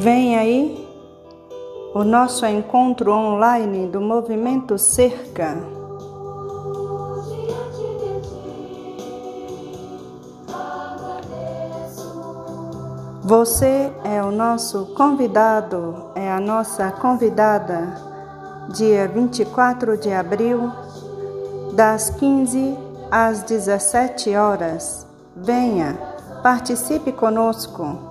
Vem aí o nosso encontro online do Movimento Cerca. Você é o nosso convidado, é a nossa convidada, dia 24 de abril, das 15 às 17 horas. Venha, participe conosco.